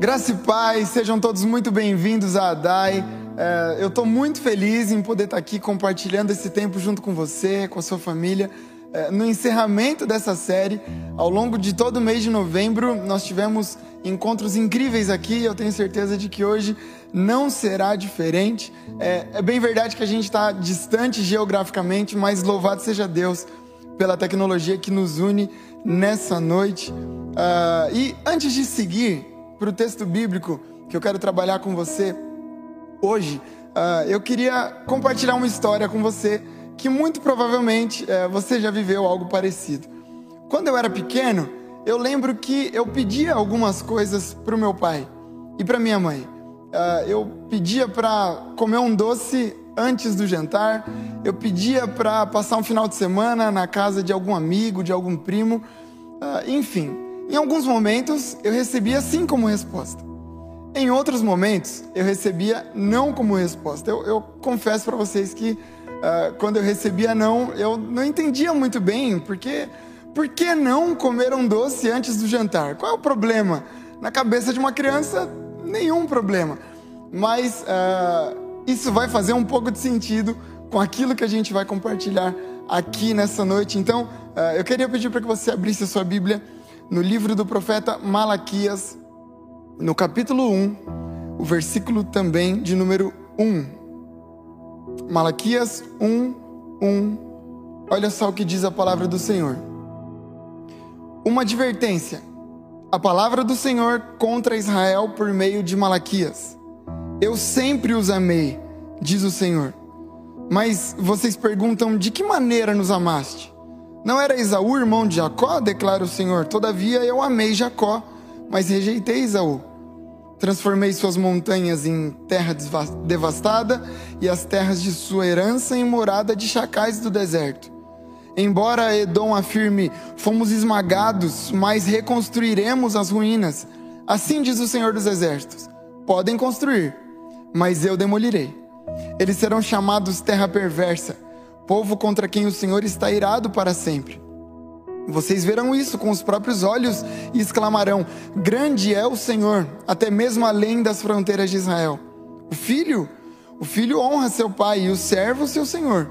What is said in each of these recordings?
Graça e paz, sejam todos muito bem-vindos à ADAI. É, eu estou muito feliz em poder estar aqui compartilhando esse tempo junto com você, com a sua família. É, no encerramento dessa série, ao longo de todo o mês de novembro, nós tivemos encontros incríveis aqui. Eu tenho certeza de que hoje não será diferente. É, é bem verdade que a gente está distante geograficamente, mas louvado seja Deus pela tecnologia que nos une nessa noite. Uh, e antes de seguir, para o texto bíblico que eu quero trabalhar com você hoje, uh, eu queria compartilhar uma história com você que muito provavelmente uh, você já viveu algo parecido. Quando eu era pequeno, eu lembro que eu pedia algumas coisas para o meu pai e para minha mãe. Uh, eu pedia para comer um doce antes do jantar, eu pedia para passar um final de semana na casa de algum amigo, de algum primo, ah, enfim. Em alguns momentos eu recebia sim como resposta. Em outros momentos eu recebia não como resposta. Eu, eu confesso para vocês que uh, quando eu recebia não, eu não entendia muito bem porque por que não comer um doce antes do jantar? Qual é o problema? Na cabeça de uma criança, nenhum problema. Mas uh, isso vai fazer um pouco de sentido com aquilo que a gente vai compartilhar aqui nessa noite. Então, uh, eu queria pedir para que você abrisse a sua Bíblia no livro do profeta Malaquias, no capítulo 1, o versículo também de número 1. Malaquias 1, 1. Olha só o que diz a palavra do Senhor. Uma advertência. A palavra do Senhor contra Israel por meio de Malaquias. Eu sempre os amei, diz o Senhor. Mas vocês perguntam: de que maneira nos amaste? Não era Esaú irmão de Jacó? declara o Senhor. Todavia eu amei Jacó, mas rejeitei Esaú. Transformei suas montanhas em terra devastada e as terras de sua herança em morada de chacais do deserto. Embora Edom afirme: fomos esmagados, mas reconstruiremos as ruínas. Assim diz o Senhor dos Exércitos: podem construir, mas eu demolirei. Eles serão chamados terra perversa povo contra quem o Senhor está irado para sempre. Vocês verão isso com os próprios olhos e exclamarão: Grande é o Senhor, até mesmo além das fronteiras de Israel. O filho, o filho honra seu pai e o servo seu senhor.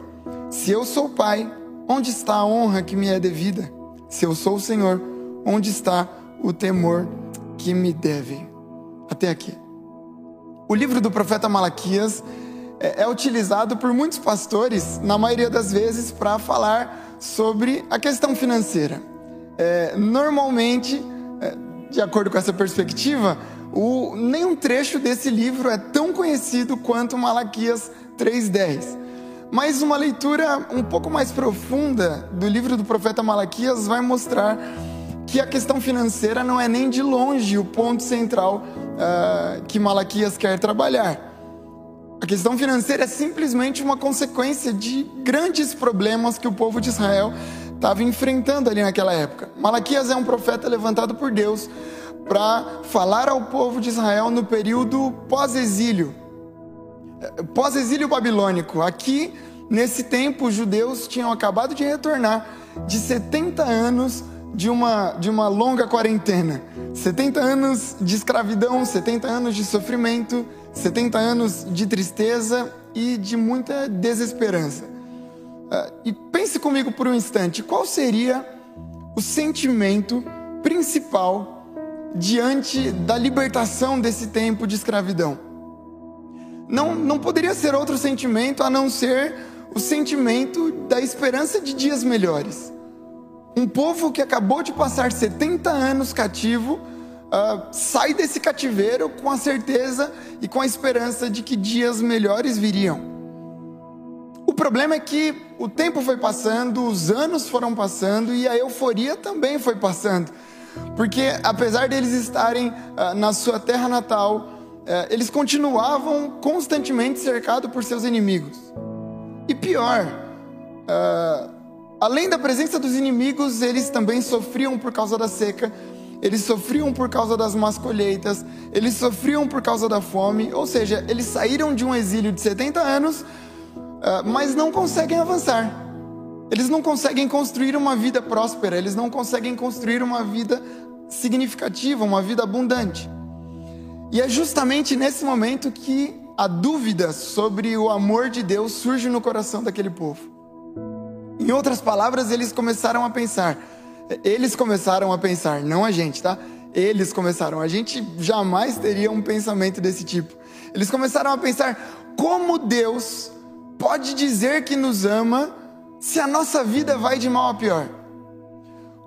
Se eu sou pai, onde está a honra que me é devida? Se eu sou o Senhor, onde está o temor que me deve? Até aqui. O livro do profeta Malaquias é, é utilizado por muitos pastores, na maioria das vezes, para falar sobre a questão financeira. É, normalmente, é, de acordo com essa perspectiva, o, nenhum trecho desse livro é tão conhecido quanto Malaquias 3,10. Mas uma leitura um pouco mais profunda do livro do profeta Malaquias vai mostrar que a questão financeira não é nem de longe o ponto central uh, que Malaquias quer trabalhar. Questão financeira é simplesmente uma consequência de grandes problemas que o povo de Israel estava enfrentando ali naquela época. Malaquias é um profeta levantado por Deus para falar ao povo de Israel no período pós-exílio, pós-exílio babilônico. Aqui, nesse tempo, os judeus tinham acabado de retornar de 70 anos de uma, de uma longa quarentena. 70 anos de escravidão, 70 anos de sofrimento, 70 anos de tristeza e de muita desesperança. Uh, e pense comigo por um instante: qual seria o sentimento principal diante da libertação desse tempo de escravidão? Não, não poderia ser outro sentimento a não ser o sentimento da esperança de dias melhores. Um povo que acabou de passar 70 anos cativo uh, sai desse cativeiro com a certeza e com a esperança de que dias melhores viriam. O problema é que o tempo foi passando, os anos foram passando e a euforia também foi passando. Porque apesar deles estarem uh, na sua terra natal, uh, eles continuavam constantemente cercados por seus inimigos. E pior, uh, além da presença dos inimigos, eles também sofriam por causa da seca eles sofriam por causa das más colheitas, eles sofriam por causa da fome, ou seja, eles saíram de um exílio de 70 anos, ah, mas não conseguem avançar. Eles não conseguem construir uma vida próspera, eles não conseguem construir uma vida significativa, uma vida abundante. E é justamente nesse momento que a dúvida sobre o amor de Deus surge no coração daquele povo. Em outras palavras, eles começaram a pensar. Eles começaram a pensar, não a gente, tá? Eles começaram. A gente jamais teria um pensamento desse tipo. Eles começaram a pensar como Deus pode dizer que nos ama se a nossa vida vai de mal a pior.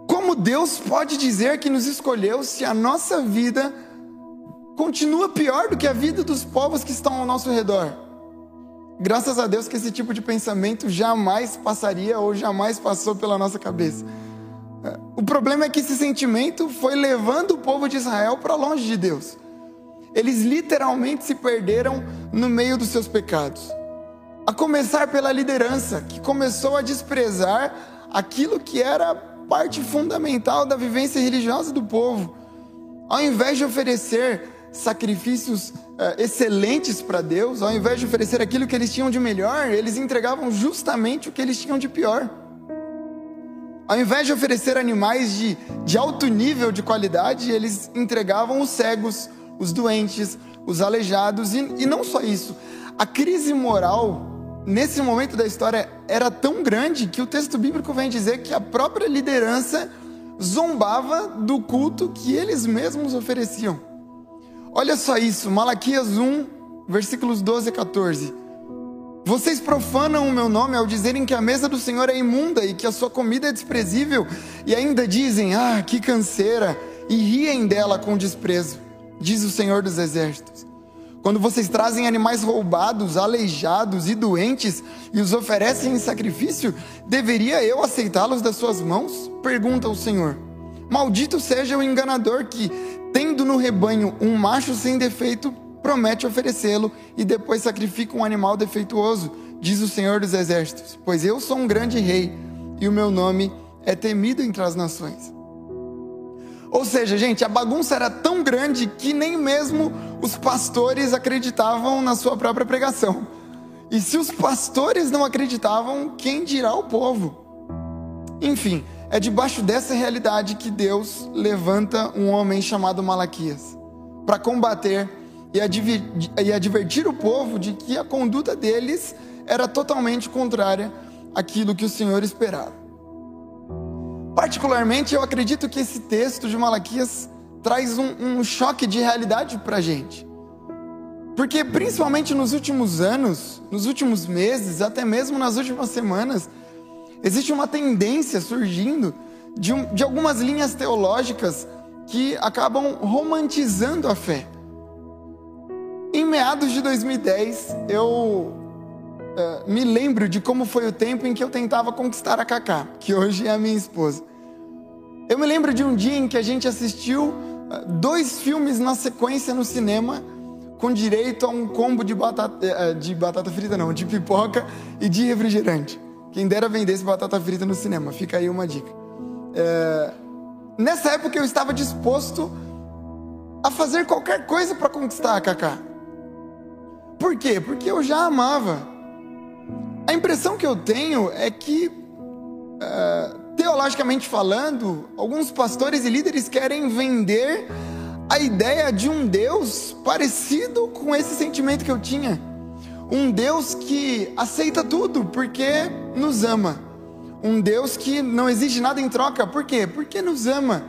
Como Deus pode dizer que nos escolheu se a nossa vida continua pior do que a vida dos povos que estão ao nosso redor. Graças a Deus que esse tipo de pensamento jamais passaria ou jamais passou pela nossa cabeça. O problema é que esse sentimento foi levando o povo de Israel para longe de Deus. Eles literalmente se perderam no meio dos seus pecados. A começar pela liderança, que começou a desprezar aquilo que era parte fundamental da vivência religiosa do povo. Ao invés de oferecer sacrifícios uh, excelentes para Deus, ao invés de oferecer aquilo que eles tinham de melhor, eles entregavam justamente o que eles tinham de pior. Ao invés de oferecer animais de, de alto nível de qualidade, eles entregavam os cegos, os doentes, os aleijados, e, e não só isso. A crise moral, nesse momento da história, era tão grande que o texto bíblico vem dizer que a própria liderança zombava do culto que eles mesmos ofereciam. Olha só isso, Malaquias 1, versículos 12 a 14. Vocês profanam o meu nome ao dizerem que a mesa do Senhor é imunda e que a sua comida é desprezível, e ainda dizem: Ah, que canseira, e riem dela com desprezo, diz o Senhor dos Exércitos. Quando vocês trazem animais roubados, aleijados e doentes e os oferecem em sacrifício, deveria eu aceitá-los das suas mãos? Pergunta o Senhor. Maldito seja o enganador que, tendo no rebanho um macho sem defeito, promete oferecê-lo e depois sacrifica um animal defeituoso, diz o Senhor dos Exércitos. Pois eu sou um grande rei e o meu nome é temido entre as nações. Ou seja, gente, a bagunça era tão grande que nem mesmo os pastores acreditavam na sua própria pregação. E se os pastores não acreditavam, quem dirá o povo? Enfim, é debaixo dessa realidade que Deus levanta um homem chamado Malaquias para combater e, e advertir o povo de que a conduta deles era totalmente contrária àquilo que o Senhor esperava. Particularmente, eu acredito que esse texto de Malaquias traz um, um choque de realidade para a gente. Porque, principalmente nos últimos anos, nos últimos meses, até mesmo nas últimas semanas, Existe uma tendência surgindo de, de algumas linhas teológicas que acabam romantizando a fé. Meados de 2010, eu uh, me lembro de como foi o tempo em que eu tentava conquistar a Cacá, que hoje é a minha esposa. Eu me lembro de um dia em que a gente assistiu uh, dois filmes na sequência no cinema, com direito a um combo de batata, uh, de batata frita, não, de pipoca e de refrigerante. Quem dera vendesse batata frita no cinema, fica aí uma dica. Nessa época eu estava disposto a fazer qualquer coisa para conquistar a Kaká. Por quê? Porque eu já amava. A impressão que eu tenho é que, é, teologicamente falando, alguns pastores e líderes querem vender a ideia de um Deus parecido com esse sentimento que eu tinha um Deus que aceita tudo porque nos ama. Um Deus que não exige nada em troca. Por quê? Porque nos ama.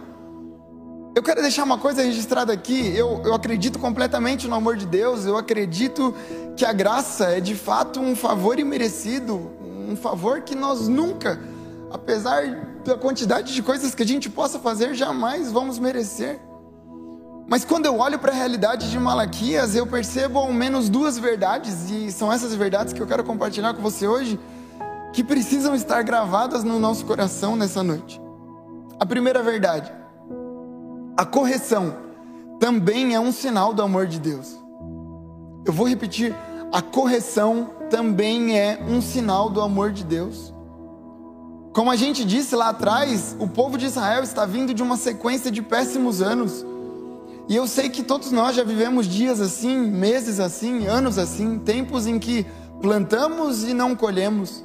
Eu quero deixar uma coisa registrada aqui. Eu, eu acredito completamente no amor de Deus. Eu acredito que a graça é de fato um favor imerecido. Um favor que nós nunca, apesar da quantidade de coisas que a gente possa fazer, jamais vamos merecer. Mas quando eu olho para a realidade de Malaquias, eu percebo ao menos duas verdades, e são essas verdades que eu quero compartilhar com você hoje, que precisam estar gravadas no nosso coração nessa noite. A primeira verdade: a correção também é um sinal do amor de Deus. Eu vou repetir: a correção também é um sinal do amor de Deus. Como a gente disse lá atrás, o povo de Israel está vindo de uma sequência de péssimos anos e eu sei que todos nós já vivemos dias assim, meses assim, anos assim, tempos em que plantamos e não colhemos.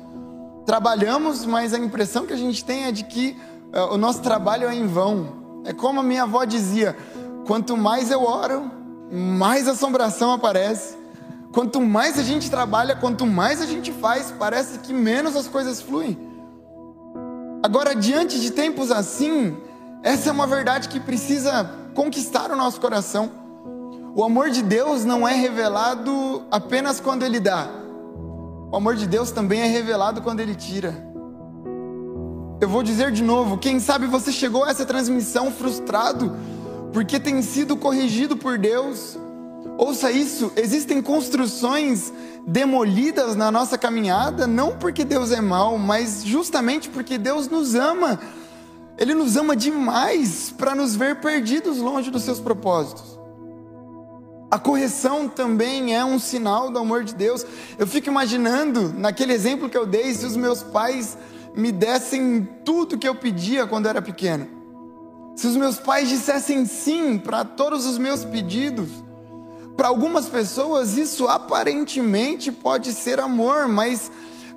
Trabalhamos, mas a impressão que a gente tem é de que uh, o nosso trabalho é em vão. É como a minha avó dizia: quanto mais eu oro, mais assombração aparece. Quanto mais a gente trabalha, quanto mais a gente faz, parece que menos as coisas fluem. Agora, diante de tempos assim, essa é uma verdade que precisa conquistar o nosso coração. O amor de Deus não é revelado apenas quando Ele dá, o amor de Deus também é revelado quando Ele tira. Eu vou dizer de novo: quem sabe você chegou a essa transmissão frustrado porque tem sido corrigido por Deus. Ouça isso: existem construções demolidas na nossa caminhada, não porque Deus é mau, mas justamente porque Deus nos ama. Ele nos ama demais para nos ver perdidos longe dos seus propósitos. A correção também é um sinal do amor de Deus. Eu fico imaginando, naquele exemplo que eu dei, se os meus pais me dessem tudo que eu pedia quando era pequeno. Se os meus pais dissessem sim para todos os meus pedidos. Para algumas pessoas isso aparentemente pode ser amor, mas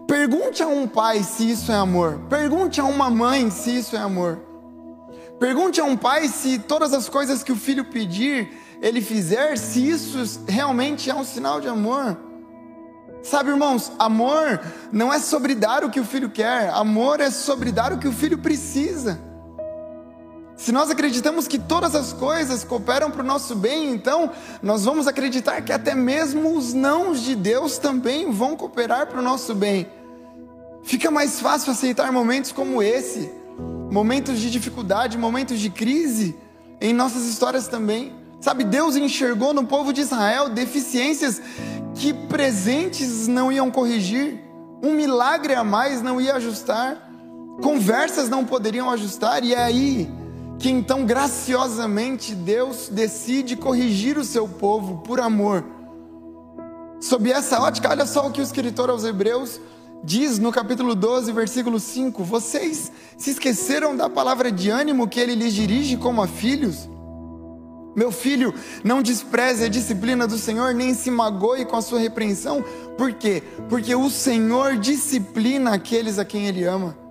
pergunte a um pai se isso é amor. Pergunte a uma mãe se isso é amor. Pergunte a um pai se todas as coisas que o filho pedir ele fizer, se isso realmente é um sinal de amor. Sabe, irmãos, amor não é sobre dar o que o filho quer, amor é sobre dar o que o filho precisa. Se nós acreditamos que todas as coisas cooperam para o nosso bem, então nós vamos acreditar que até mesmo os nãos de Deus também vão cooperar para o nosso bem. Fica mais fácil aceitar momentos como esse, momentos de dificuldade, momentos de crise, em nossas histórias também. Sabe, Deus enxergou no povo de Israel deficiências que presentes não iam corrigir, um milagre a mais não ia ajustar, conversas não poderiam ajustar, e é aí que então graciosamente Deus decide corrigir o seu povo por amor. Sob essa ótica, olha só o que o escritor aos Hebreus diz no capítulo 12, versículo 5: Vocês se esqueceram da palavra de ânimo que ele lhes dirige como a filhos? Meu filho, não despreze a disciplina do Senhor, nem se magoe com a sua repreensão. Por quê? Porque o Senhor disciplina aqueles a quem Ele ama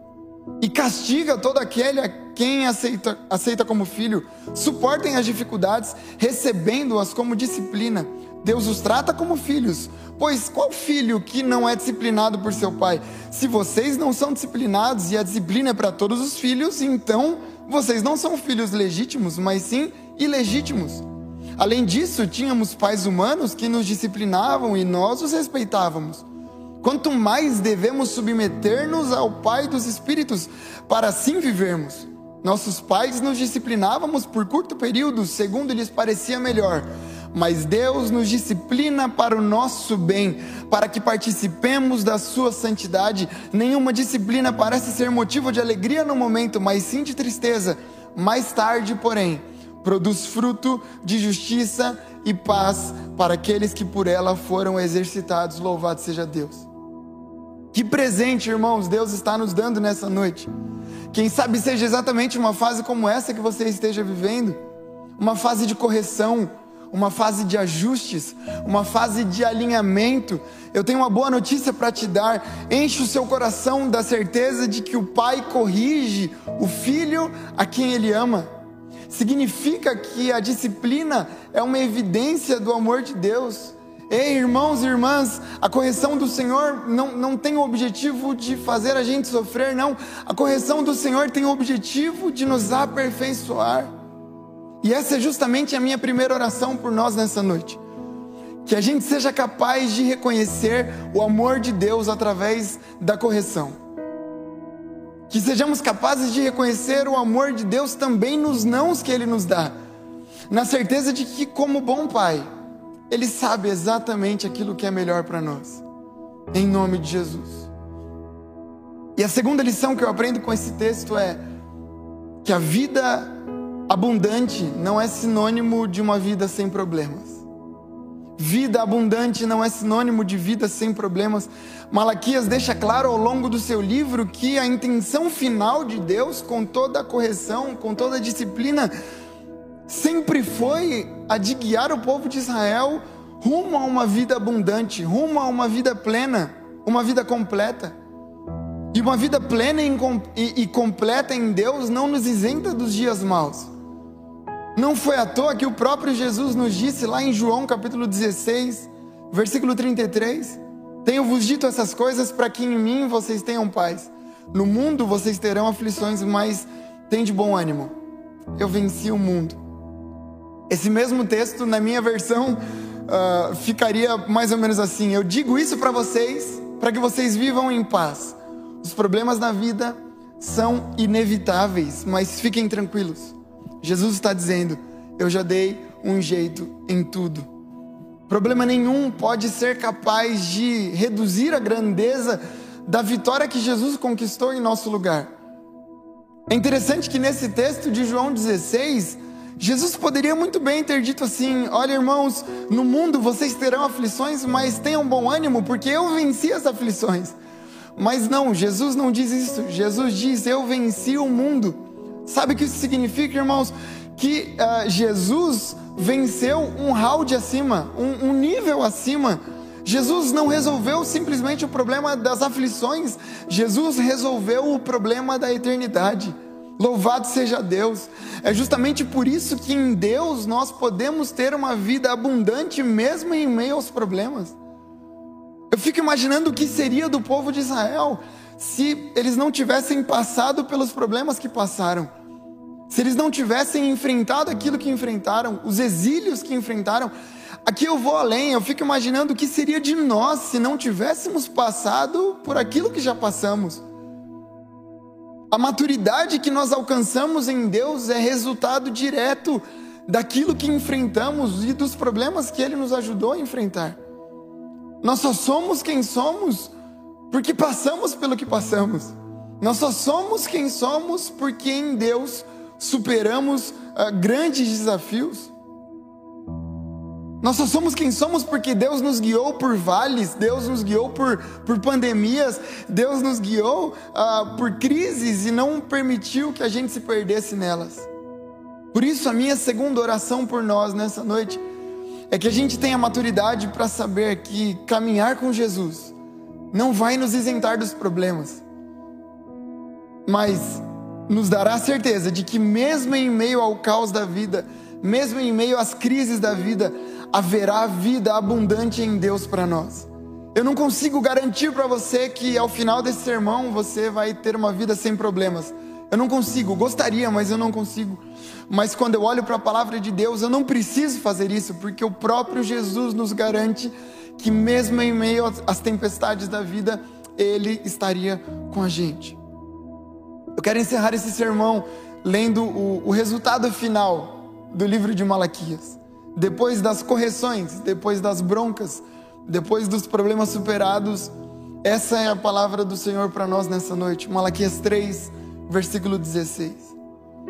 e castiga todo aquele a quem aceita, aceita como filho. Suportem as dificuldades, recebendo-as como disciplina. Deus os trata como filhos. Pois qual filho que não é disciplinado por seu pai? Se vocês não são disciplinados e a disciplina é para todos os filhos, então vocês não são filhos legítimos, mas sim ilegítimos. Além disso, tínhamos pais humanos que nos disciplinavam e nós os respeitávamos. Quanto mais devemos submeter-nos ao Pai dos Espíritos para assim vivermos. Nossos pais nos disciplinávamos por curto período, segundo lhes parecia melhor, mas Deus nos disciplina para o nosso bem, para que participemos da sua santidade. Nenhuma disciplina parece ser motivo de alegria no momento, mas sim de tristeza. Mais tarde, porém, produz fruto de justiça e paz para aqueles que por ela foram exercitados. Louvado seja Deus. Que presente, irmãos, Deus está nos dando nessa noite. Quem sabe seja exatamente uma fase como essa que você esteja vivendo uma fase de correção, uma fase de ajustes, uma fase de alinhamento. Eu tenho uma boa notícia para te dar. Enche o seu coração da certeza de que o Pai corrige o filho a quem ele ama significa que a disciplina é uma evidência do amor de Deus. Ei, irmãos e irmãs, a correção do Senhor não, não tem o objetivo de fazer a gente sofrer, não. A correção do Senhor tem o objetivo de nos aperfeiçoar. E essa é justamente a minha primeira oração por nós nessa noite. Que a gente seja capaz de reconhecer o amor de Deus através da correção que sejamos capazes de reconhecer o amor de Deus também nos nãos que Ele nos dá, na certeza de que, como bom Pai, Ele sabe exatamente aquilo que é melhor para nós, em nome de Jesus. E a segunda lição que eu aprendo com esse texto é que a vida abundante não é sinônimo de uma vida sem problemas. Vida abundante não é sinônimo de vida sem problemas. Malaquias deixa claro ao longo do seu livro que a intenção final de Deus, com toda a correção, com toda a disciplina, sempre foi a de guiar o povo de Israel rumo a uma vida abundante, rumo a uma vida plena, uma vida completa. E uma vida plena e, completa em Deus não nos isenta dos dias maus. Não foi à toa que o próprio Jesus nos disse lá em João capítulo 16, versículo 33: Tenho-vos dito essas coisas para que em mim vocês tenham paz. No mundo vocês terão aflições, mas tem de bom ânimo. Eu venci o mundo. Esse mesmo texto, na minha versão, uh, ficaria mais ou menos assim: Eu digo isso para vocês, para que vocês vivam em paz. Os problemas na vida são inevitáveis, mas fiquem tranquilos. Jesus está dizendo: Eu já dei um jeito em tudo. Problema nenhum pode ser capaz de reduzir a grandeza da vitória que Jesus conquistou em nosso lugar. É interessante que nesse texto de João 16, Jesus poderia muito bem ter dito assim: Olha, irmãos, no mundo vocês terão aflições, mas tenham bom ânimo, porque eu venci as aflições. Mas não, Jesus não diz isso. Jesus diz: Eu venci o mundo. Sabe o que isso significa, irmãos? Que uh, Jesus venceu um round acima, um, um nível acima. Jesus não resolveu simplesmente o problema das aflições, Jesus resolveu o problema da eternidade. Louvado seja Deus. É justamente por isso que em Deus nós podemos ter uma vida abundante mesmo em meio aos problemas. Eu fico imaginando o que seria do povo de Israel se eles não tivessem passado pelos problemas que passaram. Se eles não tivessem enfrentado aquilo que enfrentaram, os exílios que enfrentaram. Aqui eu vou além, eu fico imaginando o que seria de nós se não tivéssemos passado por aquilo que já passamos. A maturidade que nós alcançamos em Deus é resultado direto daquilo que enfrentamos e dos problemas que Ele nos ajudou a enfrentar. Nós só somos quem somos porque passamos pelo que passamos. Nós só somos quem somos porque em Deus superamos uh, grandes desafios. Nós só somos quem somos porque Deus nos guiou por vales, Deus nos guiou por, por pandemias, Deus nos guiou uh, por crises e não permitiu que a gente se perdesse nelas. Por isso, a minha segunda oração por nós nessa noite é que a gente tenha maturidade para saber que caminhar com Jesus não vai nos isentar dos problemas, mas nos dará certeza de que, mesmo em meio ao caos da vida, mesmo em meio às crises da vida, haverá vida abundante em Deus para nós. Eu não consigo garantir para você que ao final desse sermão você vai ter uma vida sem problemas. Eu não consigo, gostaria, mas eu não consigo. Mas quando eu olho para a palavra de Deus, eu não preciso fazer isso, porque o próprio Jesus nos garante que, mesmo em meio às tempestades da vida, Ele estaria com a gente. Eu quero encerrar esse sermão lendo o, o resultado final do livro de Malaquias depois das correções, depois das broncas, depois dos problemas superados, essa é a palavra do Senhor para nós nessa noite. Malaquias 3, versículo 16.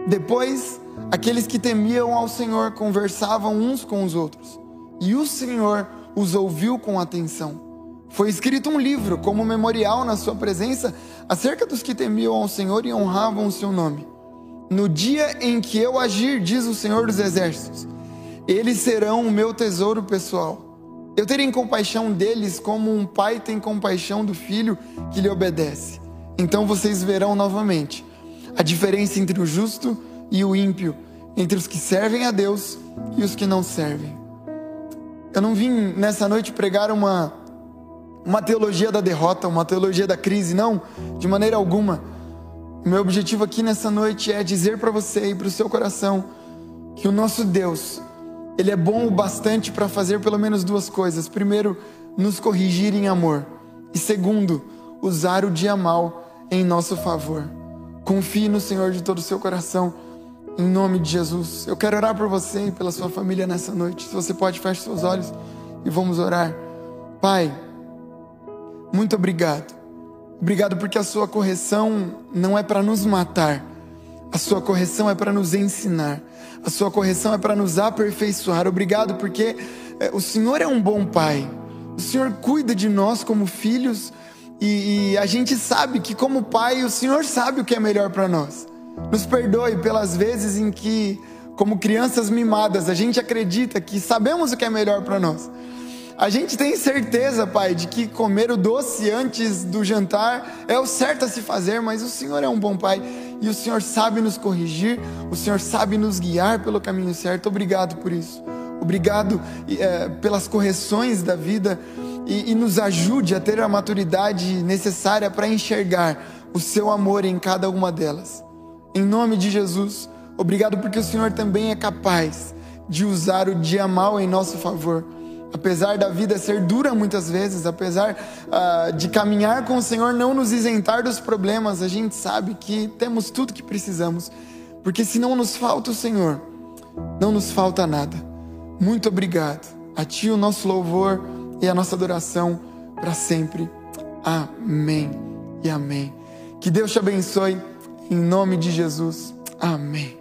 Depois, aqueles que temiam ao Senhor conversavam uns com os outros, e o Senhor os ouviu com atenção. Foi escrito um livro como memorial na sua presença acerca dos que temiam ao Senhor e honravam o seu nome. No dia em que eu agir, diz o Senhor dos Exércitos, eles serão o meu tesouro pessoal. Eu terei compaixão deles como um pai tem compaixão do filho que lhe obedece. Então vocês verão novamente a diferença entre o justo e o ímpio, entre os que servem a Deus e os que não servem. Eu não vim nessa noite pregar uma uma teologia da derrota, uma teologia da crise, não, de maneira alguma. O meu objetivo aqui nessa noite é dizer para você e para o seu coração que o nosso Deus ele é bom o bastante para fazer pelo menos duas coisas. Primeiro, nos corrigir em amor. E segundo, usar o dia mal em nosso favor. Confie no Senhor de todo o seu coração, em nome de Jesus. Eu quero orar por você e pela sua família nessa noite. Se você pode, feche seus olhos e vamos orar. Pai, muito obrigado. Obrigado porque a sua correção não é para nos matar, a sua correção é para nos ensinar. A sua correção é para nos aperfeiçoar. Obrigado, porque é, o Senhor é um bom Pai. O Senhor cuida de nós como filhos e, e a gente sabe que, como Pai, o Senhor sabe o que é melhor para nós. Nos perdoe pelas vezes em que, como crianças mimadas, a gente acredita que sabemos o que é melhor para nós. A gente tem certeza, Pai, de que comer o doce antes do jantar é o certo a se fazer, mas o Senhor é um bom Pai e o Senhor sabe nos corrigir, o Senhor sabe nos guiar pelo caminho certo. Obrigado por isso. Obrigado é, pelas correções da vida e, e nos ajude a ter a maturidade necessária para enxergar o seu amor em cada uma delas. Em nome de Jesus, obrigado porque o Senhor também é capaz de usar o dia mal em nosso favor. Apesar da vida ser dura muitas vezes, apesar uh, de caminhar com o Senhor não nos isentar dos problemas, a gente sabe que temos tudo que precisamos, porque se não nos falta o Senhor, não nos falta nada. Muito obrigado. A Ti o nosso louvor e a nossa adoração para sempre. Amém e amém. Que Deus te abençoe, em nome de Jesus. Amém.